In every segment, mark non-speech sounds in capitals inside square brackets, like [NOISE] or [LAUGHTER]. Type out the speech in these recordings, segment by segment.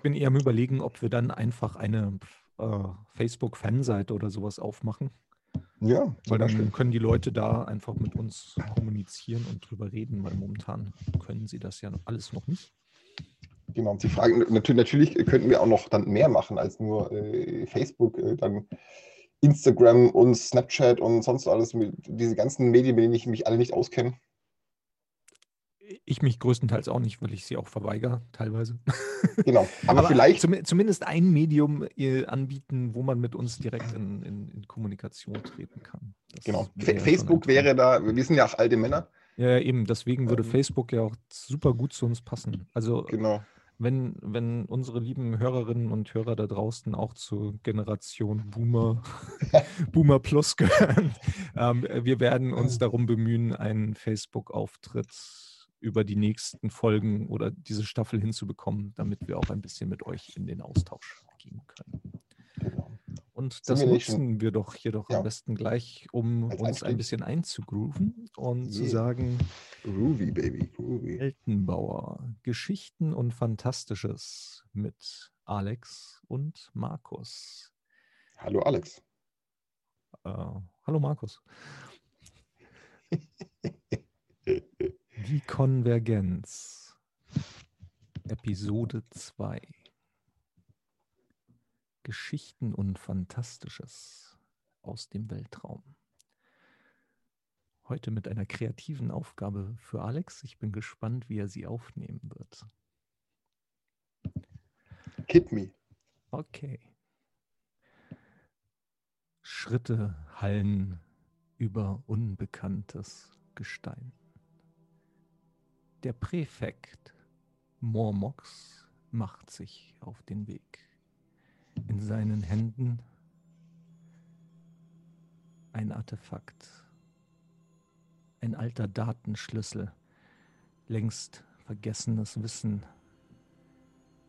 Ich bin eher am Überlegen, ob wir dann einfach eine äh, Facebook-Fanseite oder sowas aufmachen. Ja, weil dann können die Leute da einfach mit uns kommunizieren und drüber reden, weil momentan können sie das ja alles noch nicht. Genau, und sie fragen, natürlich, natürlich könnten wir auch noch dann mehr machen als nur äh, Facebook, äh, dann Instagram und Snapchat und sonst alles, diese ganzen Medien, mit denen ich mich alle nicht auskenne. Ich mich größtenteils auch nicht, weil ich sie auch verweigere, teilweise. [LAUGHS] Genau, aber, aber vielleicht. Zum, zumindest ein Medium äh, anbieten, wo man mit uns direkt in, in, in Kommunikation treten kann. Das genau. Wäre Facebook wäre da, wir sind ja auch alte Männer. Ja, eben, deswegen würde ähm, Facebook ja auch super gut zu uns passen. Also, genau wenn, wenn unsere lieben Hörerinnen und Hörer da draußen auch zur Generation Boomer, [LAUGHS] Boomer Plus gehören, [LAUGHS] ähm, wir werden uns darum bemühen, einen Facebook-Auftritt über die nächsten Folgen oder diese Staffel hinzubekommen, damit wir auch ein bisschen mit euch in den Austausch gehen können. Genau. Und das nutzen wir doch hier doch ja. am besten gleich, um Als uns Einstieg. ein bisschen einzugrooven und yeah. zu sagen: Groovy, Baby, Groovy. Weltenbauer, Geschichten und Fantastisches mit Alex und Markus. Hallo, Alex. Uh, hallo, Markus. [LAUGHS] Die Konvergenz. Episode 2. Geschichten und Fantastisches aus dem Weltraum. Heute mit einer kreativen Aufgabe für Alex. Ich bin gespannt, wie er sie aufnehmen wird. Kid me. Okay. Schritte hallen über unbekanntes Gestein. Der Präfekt Mormox macht sich auf den Weg. In seinen Händen ein Artefakt, ein alter Datenschlüssel, längst vergessenes Wissen,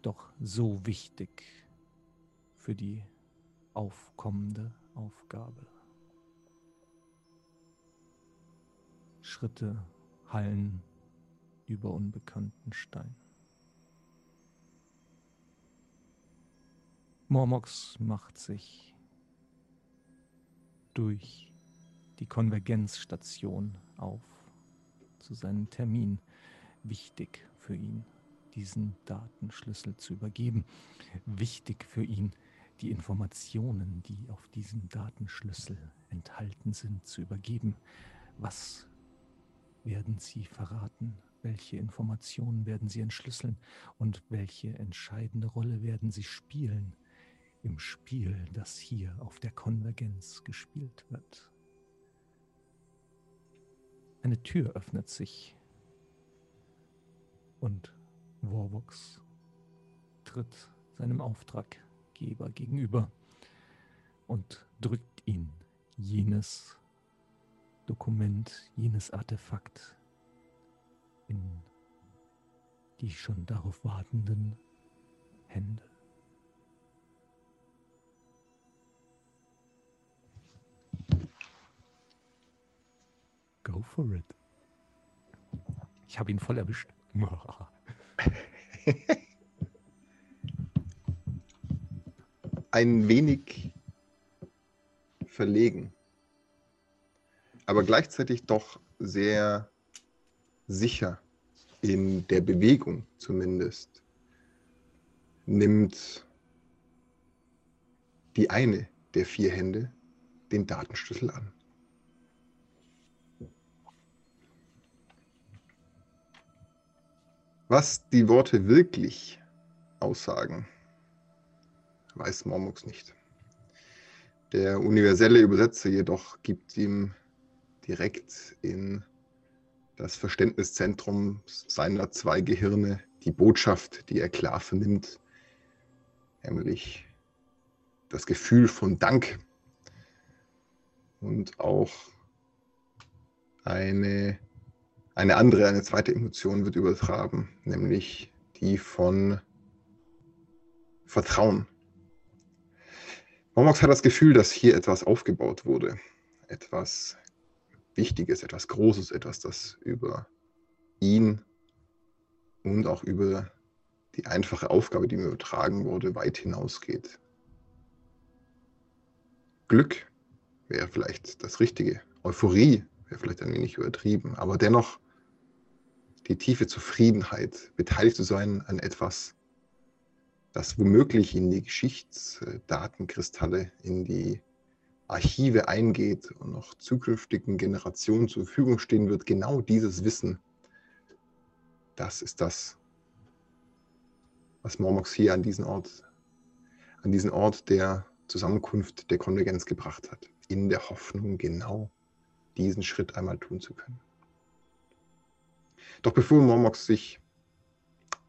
doch so wichtig für die aufkommende Aufgabe. Schritte hallen über unbekannten Stein. Mormox macht sich durch die Konvergenzstation auf zu seinem Termin. Wichtig für ihn, diesen Datenschlüssel zu übergeben. Wichtig für ihn, die Informationen, die auf diesem Datenschlüssel enthalten sind, zu übergeben. Was werden Sie verraten? Welche Informationen werden Sie entschlüsseln? Und welche entscheidende Rolle werden Sie spielen im Spiel, das hier auf der Konvergenz gespielt wird. Eine Tür öffnet sich und Warvox tritt seinem Auftraggeber gegenüber und drückt ihn jenes Dokument, jenes Artefakt in die schon darauf wartenden Hände. Go for it. Ich habe ihn voll erwischt. [LAUGHS] Ein wenig verlegen, aber gleichzeitig doch sehr sicher in der Bewegung zumindest, nimmt die eine der vier Hände den Datenschlüssel an. Was die Worte wirklich aussagen, weiß Mormux nicht. Der universelle Übersetzer jedoch gibt ihm direkt in das Verständniszentrum seiner zwei Gehirne die Botschaft, die er klar vernimmt, nämlich das Gefühl von Dank und auch eine eine andere, eine zweite Emotion wird übertragen, nämlich die von Vertrauen. Momox hat das Gefühl, dass hier etwas aufgebaut wurde. Etwas Wichtiges, etwas Großes, etwas, das über ihn und auch über die einfache Aufgabe, die mir übertragen wurde, weit hinausgeht. Glück wäre vielleicht das Richtige. Euphorie wäre vielleicht ein wenig übertrieben, aber dennoch die tiefe Zufriedenheit, beteiligt zu sein an etwas, das womöglich in die Geschichtsdatenkristalle, in die Archive eingeht und noch zukünftigen Generationen zur Verfügung stehen wird, genau dieses Wissen, das ist das, was Mormox hier an diesen Ort, an diesen Ort der Zusammenkunft der Konvergenz gebracht hat, in der Hoffnung, genau diesen Schritt einmal tun zu können. Doch bevor Mormox sich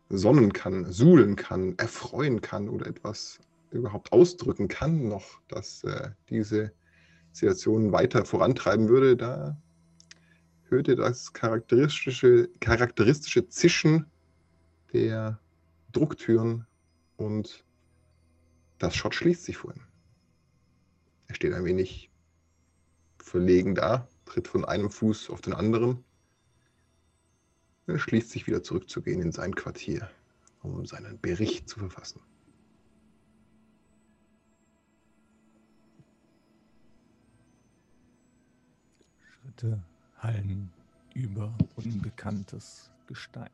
sonnen kann, suhlen kann, erfreuen kann oder etwas überhaupt ausdrücken kann, noch, dass äh, diese Situation weiter vorantreiben würde, da hörte das charakteristische, charakteristische Zischen der Drucktüren und das Schott schließt sich vor ihm. Er steht ein wenig verlegen da, tritt von einem Fuß auf den anderen. Er schließt sich wieder zurückzugehen in sein Quartier, um seinen Bericht zu verfassen. Schritte hallen über unbekanntes Gestein.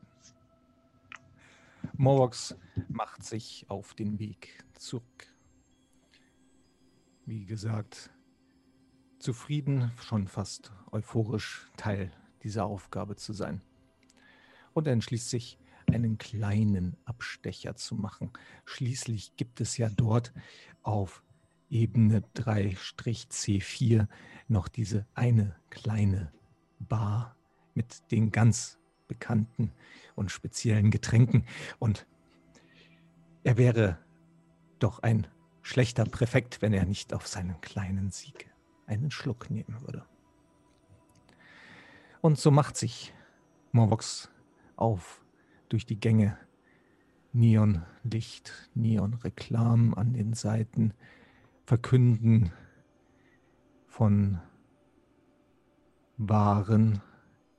Morvox macht sich auf den Weg zurück. Wie gesagt, zufrieden, schon fast euphorisch Teil dieser Aufgabe zu sein. Und er entschließt sich, einen kleinen Abstecher zu machen. Schließlich gibt es ja dort auf Ebene 3-C4 noch diese eine kleine Bar mit den ganz bekannten und speziellen Getränken. Und er wäre doch ein schlechter Präfekt, wenn er nicht auf seinen kleinen Sieg einen Schluck nehmen würde. Und so macht sich Morvox auf durch die Gänge. Neonlicht, Neonreklam an den Seiten verkünden von Waren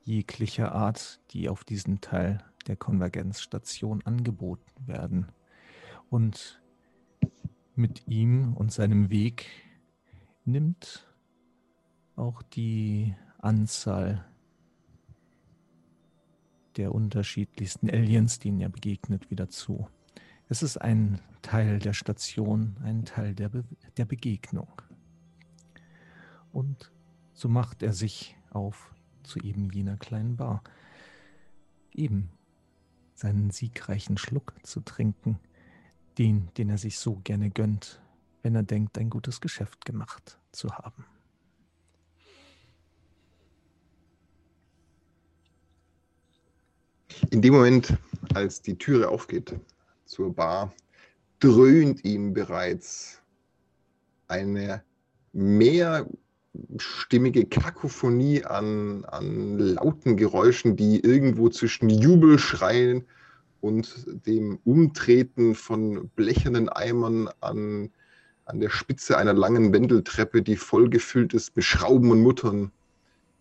jeglicher Art, die auf diesem Teil der Konvergenzstation angeboten werden. Und mit ihm und seinem Weg nimmt auch die Anzahl der unterschiedlichsten Aliens, denen er begegnet, wieder zu. Es ist ein Teil der Station, ein Teil der, Be der Begegnung. Und so macht er sich auf zu eben jener kleinen Bar. Eben seinen siegreichen Schluck zu trinken, den, den er sich so gerne gönnt, wenn er denkt, ein gutes Geschäft gemacht zu haben. In dem Moment, als die Türe aufgeht zur Bar, dröhnt ihm bereits eine mehrstimmige Kakophonie an, an lauten Geräuschen, die irgendwo zwischen Jubelschreien und dem Umtreten von blechernen Eimern an, an der Spitze einer langen Wendeltreppe, die vollgefüllt ist mit Schrauben und Muttern,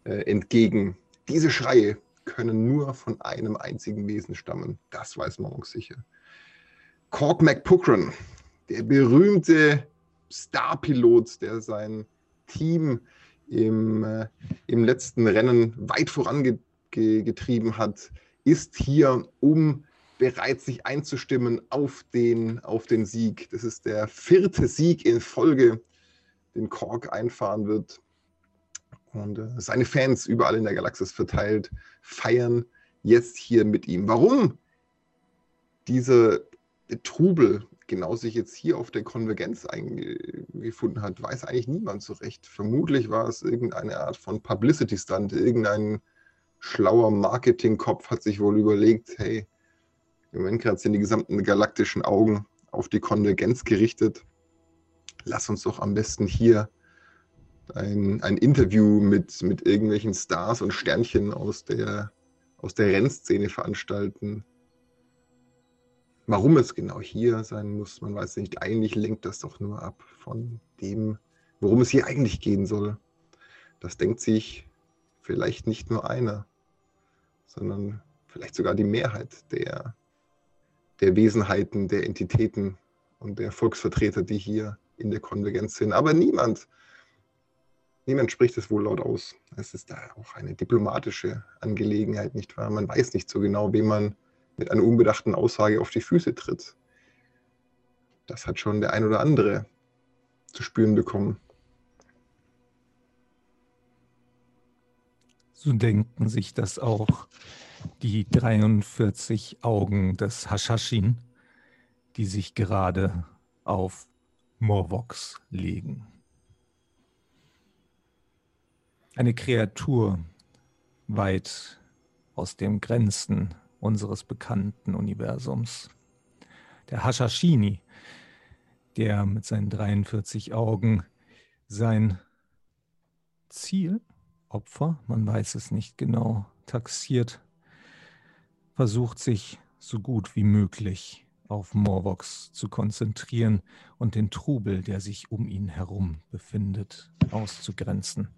äh, entgegen. Diese Schreie können nur von einem einzigen Wesen stammen. Das weiß auch sicher. Cork McPuckran, der berühmte Starpilot, der sein Team im, äh, im letzten Rennen weit vorangetrieben hat, ist hier, um bereits sich einzustimmen auf den, auf den Sieg. Das ist der vierte Sieg in Folge, den Kork einfahren wird. Und äh, seine Fans überall in der Galaxis verteilt feiern jetzt hier mit ihm. Warum diese Trubel genau sich jetzt hier auf der Konvergenz eingefunden hat, weiß eigentlich niemand so recht. Vermutlich war es irgendeine Art von Publicity-Stunt. Irgendein schlauer Marketingkopf hat sich wohl überlegt, hey, im Moment gerade sind die gesamten galaktischen Augen auf die Konvergenz gerichtet. Lass uns doch am besten hier ein, ein Interview mit, mit irgendwelchen Stars und Sternchen aus der, aus der Rennszene veranstalten. Warum es genau hier sein muss, man weiß nicht. Eigentlich lenkt das doch nur ab von dem, worum es hier eigentlich gehen soll. Das denkt sich vielleicht nicht nur einer, sondern vielleicht sogar die Mehrheit der, der Wesenheiten, der Entitäten und der Volksvertreter, die hier in der Konvergenz sind. Aber niemand, niemand spricht es wohl laut aus. Es ist da auch eine diplomatische Angelegenheit, nicht wahr? Man weiß nicht so genau, wem man mit einer unbedachten Aussage auf die Füße tritt. Das hat schon der ein oder andere zu spüren bekommen. So denken sich das auch die 43 Augen des Hashashin, die sich gerade auf Morvox legen. Eine Kreatur weit aus den Grenzen unseres bekannten Universums. Der Hashashini, der mit seinen 43 Augen sein Ziel, Opfer, man weiß es nicht genau, taxiert, versucht sich so gut wie möglich auf Morvox zu konzentrieren und den Trubel, der sich um ihn herum befindet, auszugrenzen.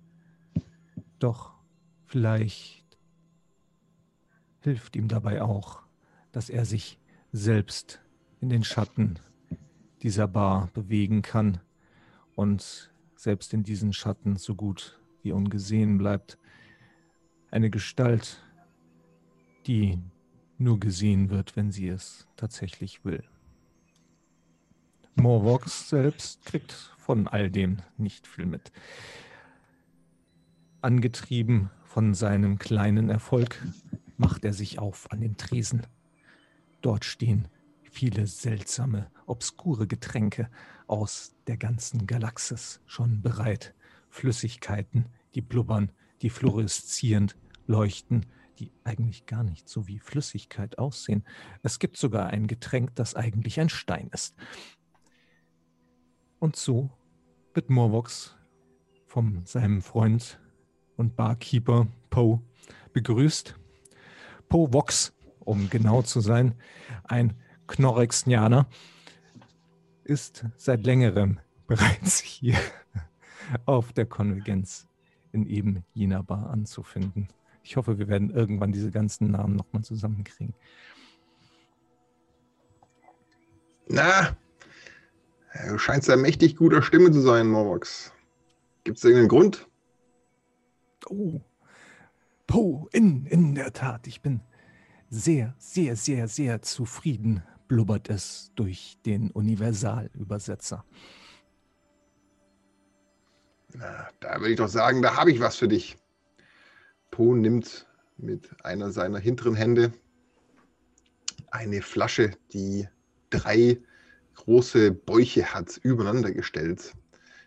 Doch vielleicht hilft ihm dabei auch, dass er sich selbst in den Schatten dieser Bar bewegen kann und selbst in diesen Schatten so gut wie ungesehen bleibt. Eine Gestalt, die nur gesehen wird, wenn sie es tatsächlich will. Morvox selbst kriegt von all dem nicht viel mit. Angetrieben von seinem kleinen Erfolg macht er sich auf an den Tresen. Dort stehen viele seltsame, obskure Getränke aus der ganzen Galaxis schon bereit. Flüssigkeiten, die blubbern, die fluoreszierend leuchten, die eigentlich gar nicht so wie Flüssigkeit aussehen. Es gibt sogar ein Getränk, das eigentlich ein Stein ist. Und so wird Morvox von seinem Freund und Barkeeper Poe begrüßt. Poe Vox, um genau zu sein, ein Knorrexianer, ist seit längerem [LAUGHS] bereits hier auf der Konvergenz in eben jener Bar anzufinden. Ich hoffe, wir werden irgendwann diese ganzen Namen nochmal zusammenkriegen. Na, du scheinst ja mächtig guter Stimme zu sein, Morvox. Gibt es irgendeinen Grund? Oh, Po, in, in der Tat. Ich bin sehr, sehr, sehr, sehr zufrieden, blubbert es durch den Universalübersetzer. Na, da würde ich doch sagen, da habe ich was für dich. Po nimmt mit einer seiner hinteren Hände eine Flasche, die drei große Bäuche hat, übereinander gestellt.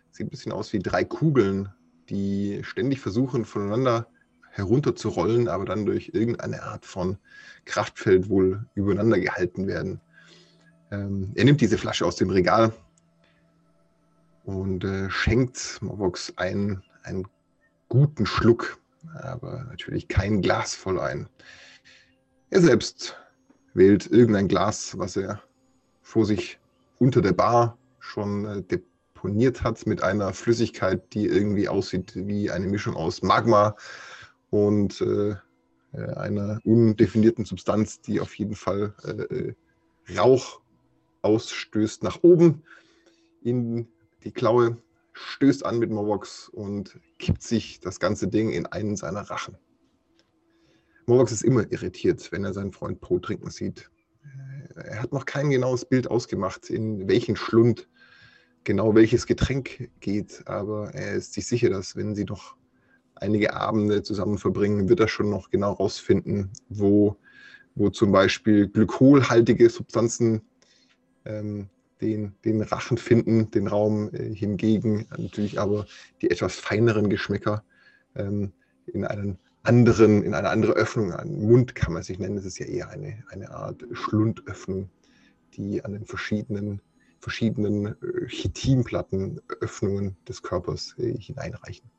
Sieht ein bisschen aus wie drei Kugeln, die ständig versuchen, voneinander herunterzurollen, aber dann durch irgendeine Art von Kraftfeld wohl übereinander gehalten werden. Ähm, er nimmt diese Flasche aus dem Regal und äh, schenkt Movox einen, einen guten Schluck aber natürlich kein Glas voll ein. Er selbst wählt irgendein Glas, was er vor sich unter der Bar schon äh, deponiert hat mit einer Flüssigkeit, die irgendwie aussieht wie eine Mischung aus Magma und äh, äh einer undefinierten Substanz, die auf jeden Fall äh, äh, Rauch ausstößt nach oben in die Klaue stößt an mit Morvox und kippt sich das ganze Ding in einen seiner Rachen. Morvox ist immer irritiert, wenn er seinen Freund Po trinken sieht. Äh, er hat noch kein genaues Bild ausgemacht, in welchen Schlund genau welches Getränk geht, aber er ist sich sicher, dass wenn sie noch einige Abende zusammen verbringen, wird er schon noch genau rausfinden, wo, wo zum Beispiel glykolhaltige Substanzen ähm, den, den Rachen finden, den Raum äh, hingegen natürlich aber die etwas feineren Geschmäcker ähm, in einen anderen, in eine andere Öffnung, einen Mund kann man sich nennen, das ist ja eher eine, eine Art Schlundöffnung, die an den verschiedenen, verschiedenen äh, Chitinplatten, Öffnungen des Körpers äh, hineinreichen.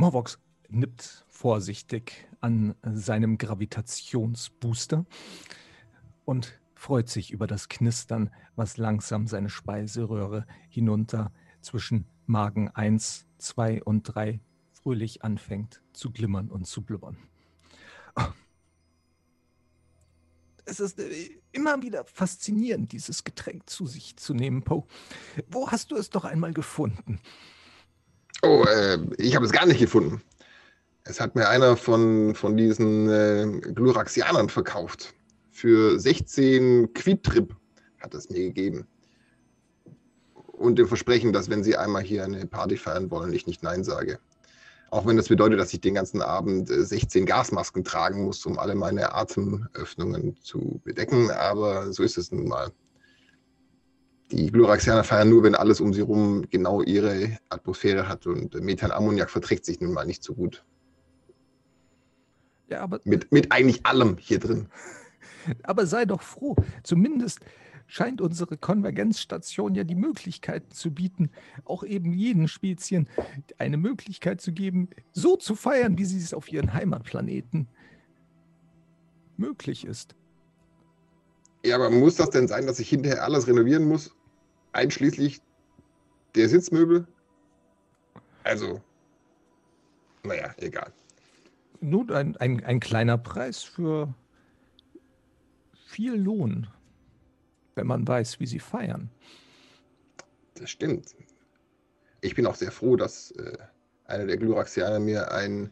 Morvox nippt vorsichtig an seinem Gravitationsbooster und freut sich über das Knistern, was langsam seine Speiseröhre hinunter zwischen Magen 1, 2 und 3 fröhlich anfängt zu glimmern und zu blubbern. Es ist äh, immer wieder faszinierend, dieses Getränk zu sich zu nehmen, Poe. Wo hast du es doch einmal gefunden? Oh, äh, ich habe es gar nicht gefunden. Es hat mir einer von, von diesen äh, Gluraxianern verkauft. Für 16 Quitrip hat es mir gegeben. Und dem Versprechen, dass wenn sie einmal hier eine Party feiern wollen, ich nicht Nein sage. Auch wenn das bedeutet, dass ich den ganzen Abend 16 äh, Gasmasken tragen muss, um alle meine Atemöffnungen zu bedecken. Aber so ist es nun mal. Die Gluraxianer feiern nur, wenn alles um sie herum genau ihre Atmosphäre hat und Methanammoniak verträgt sich nun mal nicht so gut. Ja, aber mit, mit eigentlich allem hier drin. [LAUGHS] Aber sei doch froh. Zumindest scheint unsere Konvergenzstation ja die Möglichkeit zu bieten, auch eben jeden Spezien eine Möglichkeit zu geben, so zu feiern, wie sie es auf ihren Heimatplaneten möglich ist. Ja, aber muss das denn sein, dass ich hinterher alles renovieren muss, einschließlich der Sitzmöbel? Also, naja, egal. Nun, ein, ein, ein kleiner Preis für viel Lohn wenn man weiß, wie sie feiern. Das stimmt. Ich bin auch sehr froh, dass äh, einer der Gluraxianer mir ein,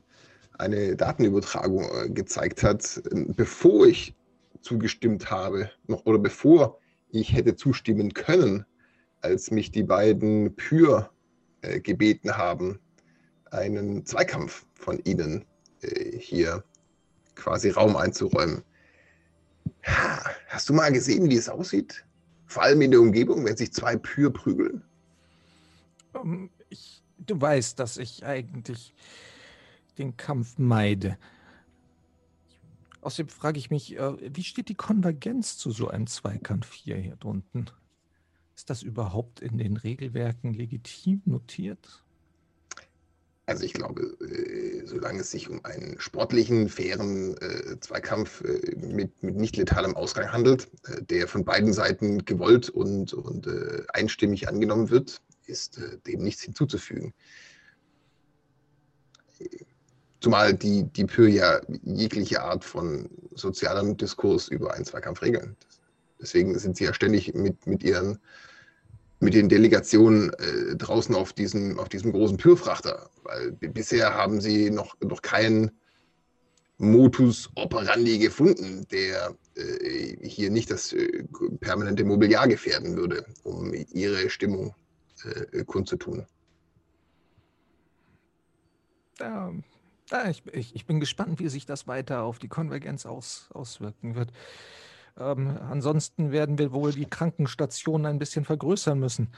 eine Datenübertragung äh, gezeigt hat, bevor ich zugestimmt habe, noch oder bevor ich hätte zustimmen können, als mich die beiden Pür äh, gebeten haben, einen Zweikampf von ihnen äh, hier quasi Raum einzuräumen. Hast du mal gesehen, wie es aussieht? Vor allem in der Umgebung, wenn sich zwei Pür prügeln? Um, ähm, ich, du weißt, dass ich eigentlich den Kampf meide. Außerdem frage ich mich, äh, wie steht die Konvergenz zu so einem Zweikampf hier, hier drunten? Ist das überhaupt in den Regelwerken legitim notiert? Also ich glaube, äh, solange es sich um einen sportlichen, fairen äh, Zweikampf mit, mit nicht letalem Ausgang handelt, der von beiden Seiten gewollt und, und einstimmig angenommen wird, ist dem nichts hinzuzufügen. Zumal die, die Pür ja jegliche Art von sozialem Diskurs über einen Zweikampf regeln. Deswegen sind sie ja ständig mit, mit ihren mit den Delegationen äh, draußen auf diesem, auf diesem großen Pürfrachter, weil bisher haben sie noch, noch keinen Motus operandi gefunden, der äh, hier nicht das äh, permanente Mobiliar gefährden würde, um ihre Stimmung äh, kundzutun. Ja, ja ich, ich, ich, bin gespannt, wie sich das weiter auf die Konvergenz aus, auswirken wird. Ähm, ansonsten werden wir wohl die Krankenstationen ein bisschen vergrößern müssen.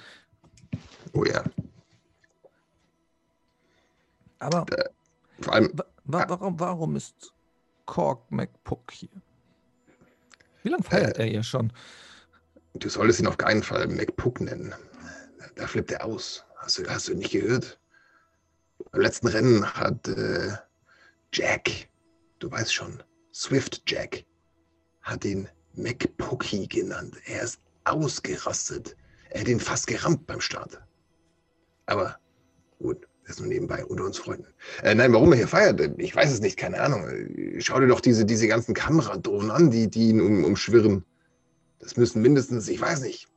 Oh ja. Aber äh, vor allem, wa warum, warum ist Kork McPuck hier? Wie lange feiert äh, er hier schon? Du solltest ihn auf keinen Fall McPuck nennen. Da flippt er aus. Hast du, hast du nicht gehört? Beim letzten Rennen hat äh, Jack, du weißt schon, Swift Jack, hat ihn McPookie genannt. Er ist ausgerastet. Er hat ihn fast gerammt beim Start. Aber gut, das ist nur nebenbei unter uns Freunden. Äh, nein, warum er hier feiert, ich weiß es nicht, keine Ahnung. Schau dir doch diese, diese ganzen Kameradrohnen an, die, die ihn um, umschwirren. Das müssen mindestens, ich weiß nicht,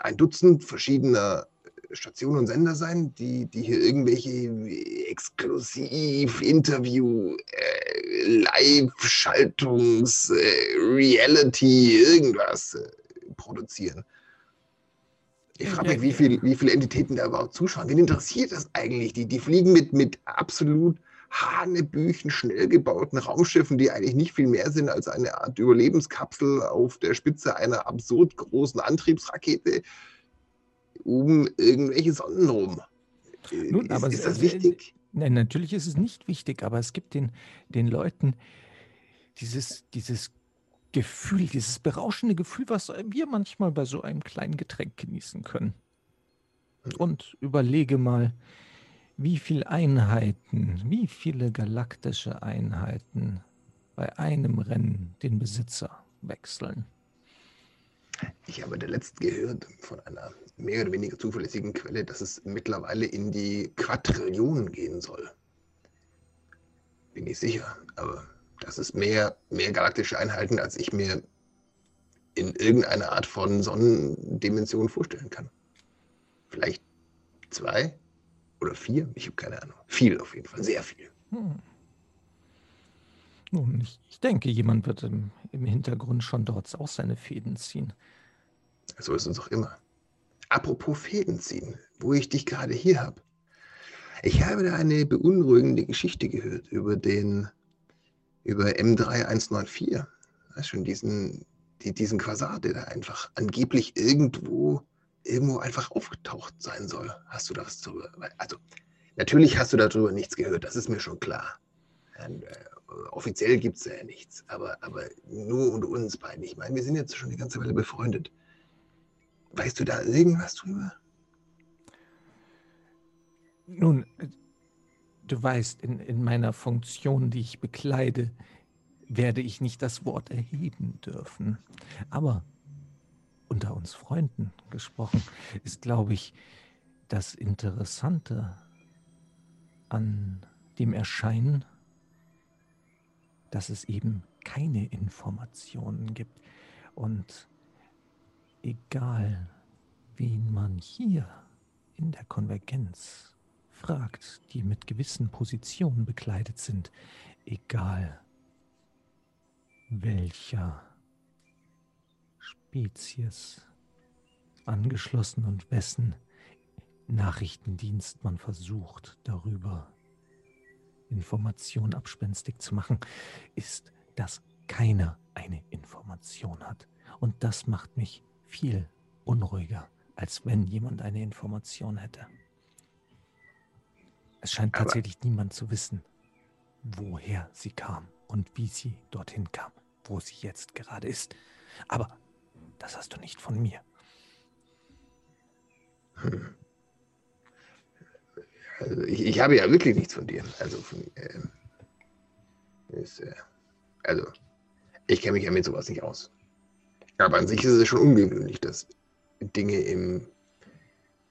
ein Dutzend verschiedener Stationen und Sender sein, die, die hier irgendwelche Exklusiv-Interview, äh, Live-Schaltungs-, äh, Reality, irgendwas äh, produzieren. Ich frage mich, wie, viel, wie viele Entitäten da überhaupt zuschauen. Wen interessiert das eigentlich? Die, die fliegen mit, mit absolut Hanebüchen schnell gebauten Raumschiffen, die eigentlich nicht viel mehr sind als eine Art Überlebenskapsel auf der Spitze einer absurd großen Antriebsrakete um irgendwelche Sonnen rum. Nun, ist, aber ist das wichtig? Nein, natürlich ist es nicht wichtig, aber es gibt den, den Leuten dieses, dieses Gefühl, dieses berauschende Gefühl, was wir manchmal bei so einem kleinen Getränk genießen können. Hm. Und überlege mal, wie viele Einheiten, wie viele galaktische Einheiten bei einem Rennen den Besitzer wechseln. Ich habe der gehört von einer mehr oder weniger zuverlässigen Quelle, dass es mittlerweile in die Quadrillionen gehen soll. Bin ich sicher, aber das ist mehr, mehr galaktische Einheiten, als ich mir in irgendeiner Art von Sonnendimension vorstellen kann. Vielleicht zwei oder vier, ich habe keine Ahnung. Viel auf jeden Fall, sehr viel. Hm. Nun, ich, ich, denke, jemand wird im, im Hintergrund schon dort auch seine Fäden ziehen. So ist es auch immer. Apropos Fäden ziehen, wo ich dich gerade hier habe. Ich habe da eine beunruhigende Geschichte gehört über den, über M3194. Weißt schon, diesen, die, diesen Quasar, der da einfach angeblich irgendwo, irgendwo einfach aufgetaucht sein soll. Hast du da was darüber? Also, natürlich hast du darüber nichts gehört, das ist mir schon klar. Und, äh, offiziell gibt es ja nichts, aber, aber nur unter uns beiden. Ich meine, wir sind jetzt schon eine ganze Weile befreundet. Weißt du da irgendwas drüber? Nun, du weißt, in, in meiner Funktion, die ich bekleide, werde ich nicht das Wort erheben dürfen. Aber unter uns Freunden gesprochen, ist, glaube ich, das Interessante an dem Erscheinen, dass es eben keine Informationen gibt. Und egal, wen man hier in der Konvergenz fragt, die mit gewissen Positionen bekleidet sind, egal welcher Spezies angeschlossen und wessen Nachrichtendienst man versucht, darüber Informationen abspenstig zu machen, ist, dass keiner eine Information hat. Und das macht mich viel unruhiger, als wenn jemand eine Information hätte. Es scheint Aber tatsächlich niemand zu wissen, woher sie kam und wie sie dorthin kam, wo sie jetzt gerade ist. Aber das hast du nicht von mir. Hm. Also ich, ich, habe ja wirklich nichts von dir. Also, von, äh, ist, äh, also ich kenne mich ja mit sowas nicht aus. Aber an sich ist es schon ungewöhnlich, dass Dinge im,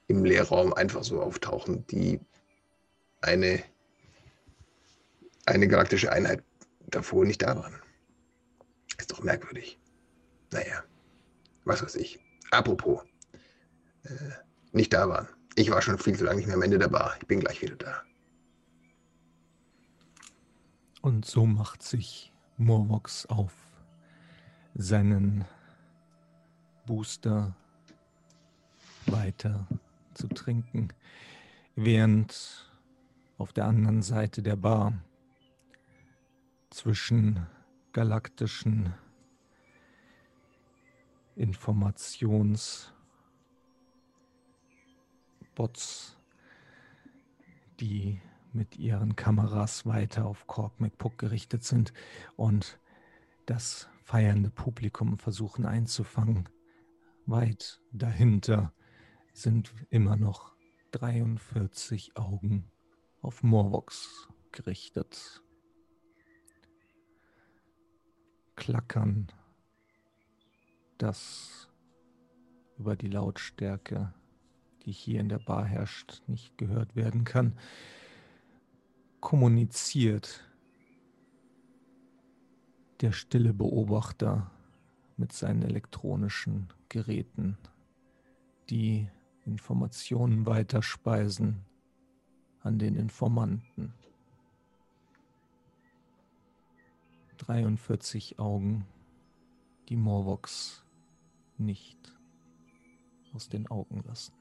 im Lehrraum einfach so auftauchen, die eine, eine galaktische Einheit davor nicht da waren. Ist doch merkwürdig. Naja, was weiß ich. Apropos, äh, nicht da waren. Ich war schon viel zu lange nicht mehr am Ende der Bar. Ich bin gleich wieder da. Und so macht sich Morvox auf, seinen Booster weiter zu trinken, während auf der anderen Seite der Bar zwischen galaktischen Informationsbots, die mit ihren Kameras weiter auf Kork McPuck gerichtet sind und das feiernde Publikum versuchen einzufangen. Weit dahinter sind immer noch 43 Augen auf Morvox gerichtet. Klackern, das über die Lautstärke, die hier in der Bar herrscht, nicht gehört werden kann, kommuniziert der stille Beobachter mit seinen elektronischen Geräten, die Informationen weiterspeisen an den Informanten. 43 Augen, die Morvox nicht aus den Augen lassen.